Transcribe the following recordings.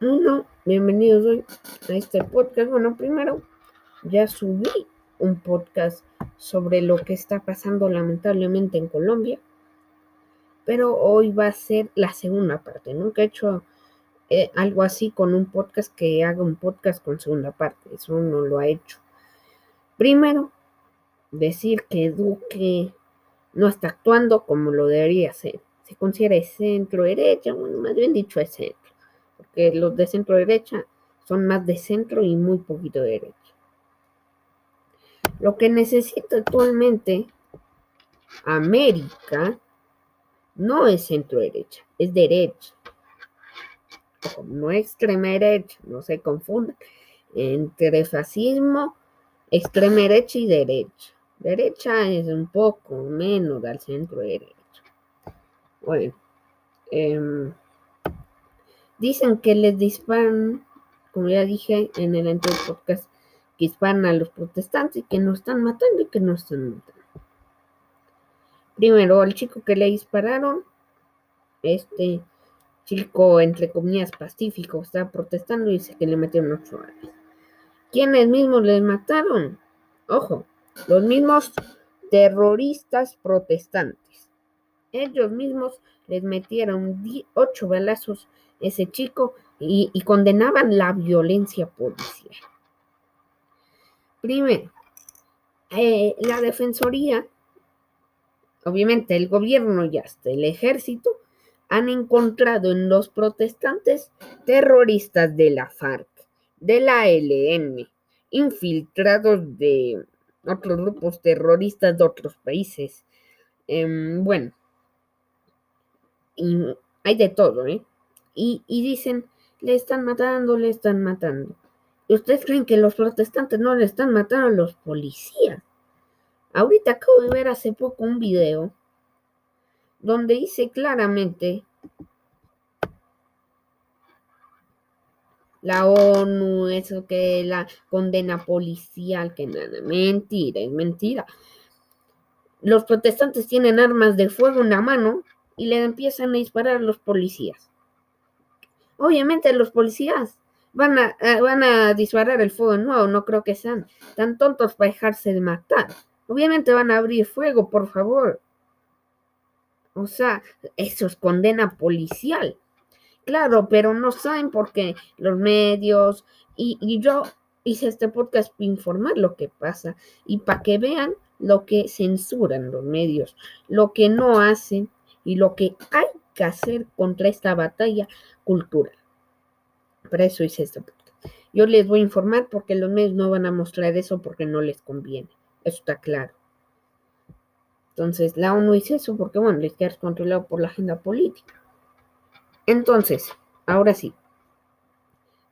Bueno, bienvenidos hoy a este podcast. Bueno, primero ya subí un podcast sobre lo que está pasando lamentablemente en Colombia, pero hoy va a ser la segunda parte. Nunca he hecho eh, algo así con un podcast que haga un podcast con segunda parte. Eso no lo ha hecho. Primero, decir que Duque no está actuando como lo debería hacer. Se considera centro derecha, bueno, más bien dicho es centro porque los de centro derecha son más de centro y muy poquito de derecha. Lo que necesita actualmente América no es centro derecha, es derecha. no extrema derecha, no se confundan entre fascismo, extrema derecha y derecha. Derecha es un poco menos del centro derecha. Bueno, eh, Dicen que les disparan, como ya dije en el anterior podcast, que disparan a los protestantes y que no están matando y que no están matando. Primero, al chico que le dispararon, este chico, entre comillas, pacífico, estaba protestando y dice que le metieron ocho años. ¿Quiénes mismos les mataron? Ojo, los mismos terroristas protestantes. Ellos mismos les metieron ocho balazos ese chico y, condenaban la violencia policial. Primero, eh, la Defensoría, obviamente el gobierno y hasta el ejército, han encontrado en los protestantes terroristas de la FARC, de la LN, infiltrados de otros grupos terroristas de otros países. Em, bueno, hay de todo, ¿eh? Y, dicen, le están matando, le están matando. ¿Y ustedes creen que los protestantes no le están matando a los policías? Ahorita acabo de ver hace poco un video donde dice claramente la ONU, eso que la condena policial, que nada, mentira, es mentira. Los protestantes tienen armas de fuego en la mano y le empiezan a disparar a los policías. Obviamente los policías van a, eh, van a disparar el fuego de nuevo, no creo que sean tan tontos para dejarse de matar. Obviamente van a abrir fuego, por favor. O sea, eso es condena policial. Claro, pero no saben por qué los medios y, y yo hice este podcast para informar lo que pasa y para que vean lo que censuran los medios, lo que no hacen y lo que hay hacer contra esta batalla cultural. Para eso hice esto. Yo les voy a informar porque los medios no van a mostrar eso porque no les conviene. Eso está claro. Entonces, la ONU hizo eso porque, bueno, les queda controlado por la agenda política. Entonces, ahora sí.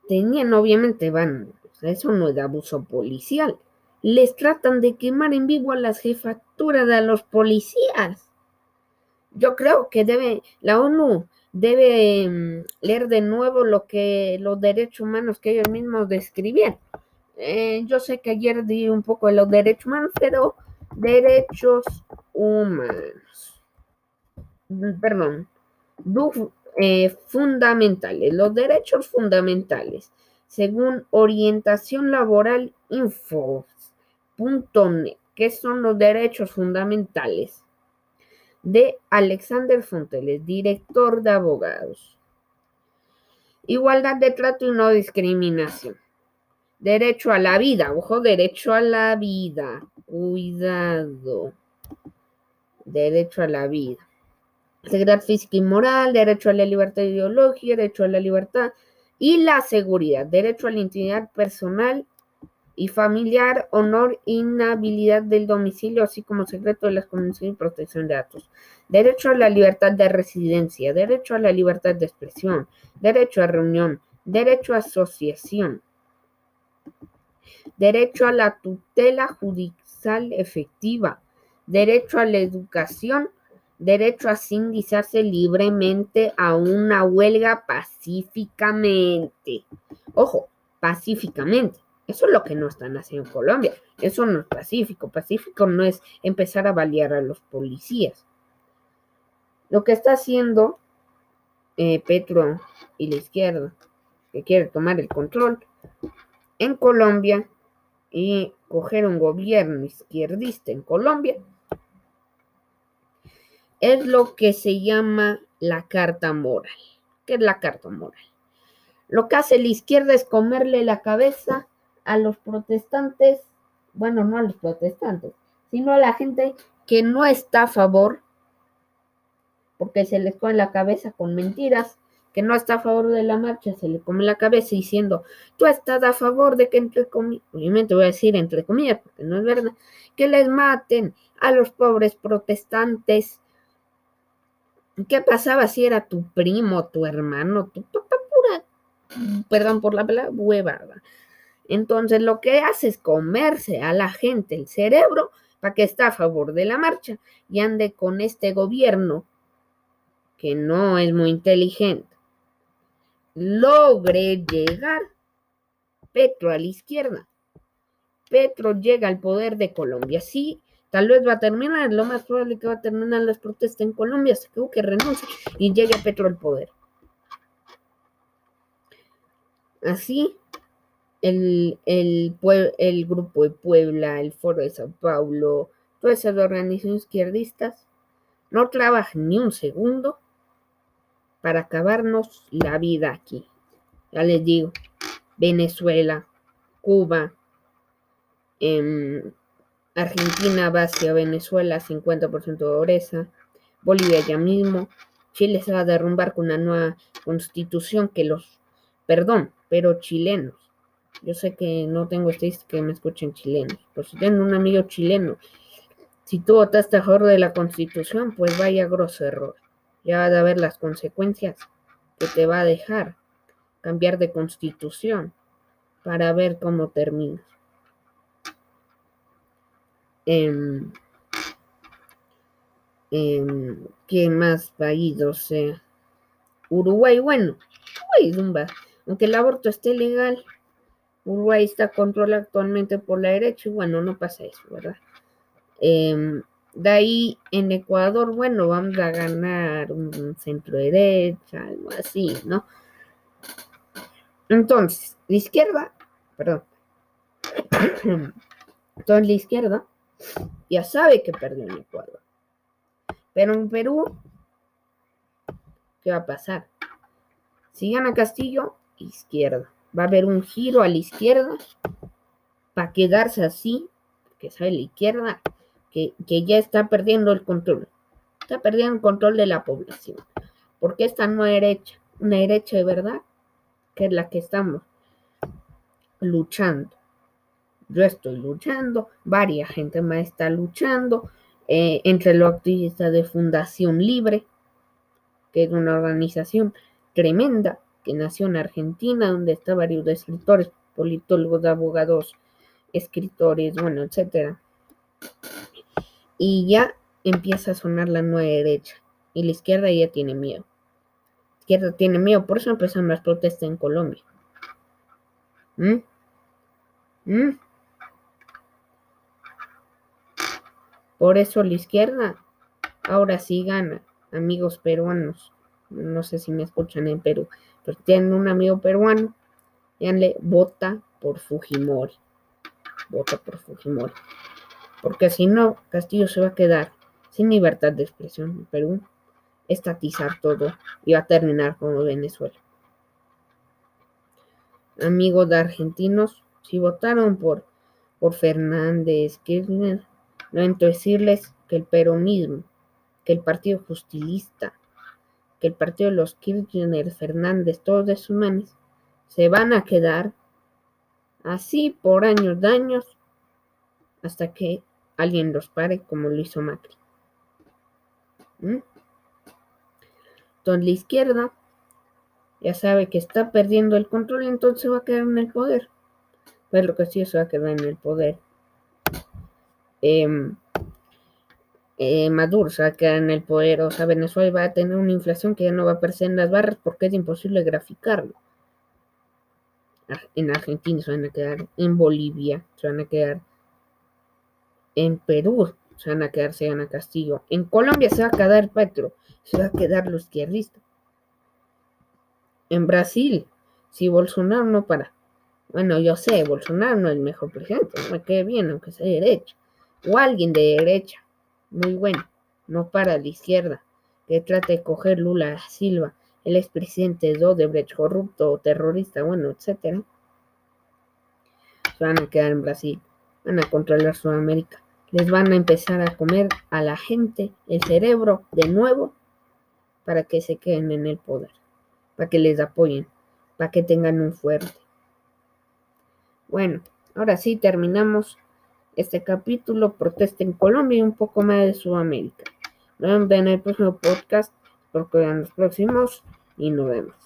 Tenían, obviamente, van, eso no es abuso policial. Les tratan de quemar en vivo a las jefaturas de los policías. Yo creo que debe, la ONU debe mm, leer de nuevo lo que los derechos humanos que ellos mismos describían. Eh, yo sé que ayer di un poco de los derechos humanos, pero derechos humanos. Mm, perdón. Eh, fundamentales. Los derechos fundamentales. Según orientación laboral info.net. ¿Qué son los derechos fundamentales? De Alexander Fonteles, director de abogados. Igualdad de trato y no discriminación. Derecho a la vida, ojo, derecho a la vida. Cuidado. Derecho a la vida. Seguridad física y moral, derecho a la libertad ideológica, derecho a la libertad y la seguridad, derecho a la intimidad personal y familiar, honor, inhabilidad del domicilio, así como secreto de las convenciones y protección de datos. Derecho a la libertad de residencia, derecho a la libertad de expresión, derecho a reunión, derecho a asociación, derecho a la tutela judicial efectiva, derecho a la educación, derecho a sindicarse libremente a una huelga pacíficamente. Ojo, pacíficamente eso es lo que no están haciendo en Colombia. Eso no es pacífico. Pacífico no es empezar a balear a los policías. Lo que está haciendo eh, Petro y la izquierda, que quiere tomar el control en Colombia y coger un gobierno izquierdista en Colombia, es lo que se llama la carta moral. ¿Qué es la carta moral? Lo que hace la izquierda es comerle la cabeza a los protestantes, bueno, no a los protestantes, sino a la gente que no está a favor, porque se les come la cabeza con mentiras, que no está a favor de la marcha, se le come la cabeza diciendo, tú estás a favor de que entre comillas, obviamente voy a decir entre comillas, porque no es verdad, que les maten a los pobres protestantes. ¿Qué pasaba si era tu primo, tu hermano, tu papá pura, perdón por la palabra? Entonces lo que hace es comerse a la gente el cerebro para que está a favor de la marcha y ande con este gobierno que no es muy inteligente. Logre llegar Petro a la izquierda. Petro llega al poder de Colombia. Sí, tal vez va a terminar, lo más probable que va a terminar las protestas en Colombia, se que que renuncie y llegue Petro al poder. Así el, el, Grupo de Puebla, el Foro de Sao Paulo, todas esas organizaciones izquierdistas, no trabajan ni un segundo para acabarnos la vida aquí. Ya les digo, Venezuela, Cuba, em, Argentina va hacia Venezuela, 50% de pobreza, Bolivia ya mismo, Chile se va a derrumbar con una nueva constitución que los, perdón, pero chilenos yo sé que no tengo estadística que me escuchen chilenos, pero si tienen un amigo chileno, si tú votaste a favor de la constitución, pues vaya grosso error. Ya vas a ver las consecuencias que te va a dejar cambiar de constitución para ver cómo terminas. Eh, ¿Qué más países? sea, Uruguay, bueno, Uruguay, aunque el aborto esté legal, Uruguay está controlado actualmente por la derecha y bueno, no pasa eso, ¿verdad? Em, de ahí en Ecuador, bueno, vamos a ganar un centro derecha, algo así, ¿no? Entonces, la izquierda, perdón, entonces la izquierda ya sabe que perdió en Ecuador. Pero en Perú, ¿qué va a pasar? Si gana Castillo, izquierda va a haber un giro a la izquierda para quedarse así, que sabe la izquierda, que, ya está perdiendo el control. Está perdiendo el control de la población. Porque esta no derecha, una derecha de verdad, que es la que estamos luchando. Yo estoy luchando, varias gente más está luchando, eh, entre los activistas de Fundación Libre, que es una organización tremenda, que nació en Argentina, donde está varios escritores, politólogos, abogados, escritores, bueno, etcétera. Y ya empieza a sonar la nueva derecha y la izquierda ya tiene miedo. La izquierda tiene miedo, por eso empezaron las protestas en Colombia. ¿Mm? ¿Mm? Por eso la izquierda ahora sí gana, amigos peruanos. No sé si me escuchan en Perú. Pero tienen un amigo peruano, díganle, vota por Fujimori. Vota por Fujimori. Porque si no, Castillo se va a quedar sin libertad de expresión en Perú, estatizar todo y va a terminar como Venezuela. Amigos de argentinos, si votaron por, por Fernández, Kirchner, lamento decirles que el peronismo, que el partido justilista, que el partido de los Kirchner, Fernández, todos esos manes, se van a quedar así por años de años hasta que alguien los pare como lo hizo Macri. ¿Mm? Entonces la izquierda ya sabe que está perdiendo el control entonces va a quedar en el poder. Pues lo que sí se va a quedar en el poder. Eh, eh, Maduro se va a quedar en el poder, o sea, Venezuela va a tener una inflación que ya no va a aparecer en las barras porque es imposible graficarlo. En Argentina se van a quedar, en Bolivia se van a quedar, en Perú se van a quedar, se van a Castillo, en Colombia se va a quedar Petro, se va a quedar los izquierdistas. En Brasil Si Bolsonaro no para. Bueno, yo sé, Bolsonaro no es el mejor presidente, me quede bien, aunque sea de derecha. O alguien de derecha, muy bueno, no para la izquierda, que trate de coger Lula Silva, el expresidente de Odebrecht, corrupto, terrorista, bueno, etcétera. Van a quedar en Brasil, van a controlar Sudamérica, les van a empezar a comer a la gente el cerebro de nuevo para que se queden en el poder, para que les apoyen, para que tengan un fuerte. Bueno, ahora sí terminamos este capítulo, protesta en Colombia y un poco más de Sudamérica. Nos vemos en el próximo podcast, porque vean los próximos y nos vemos.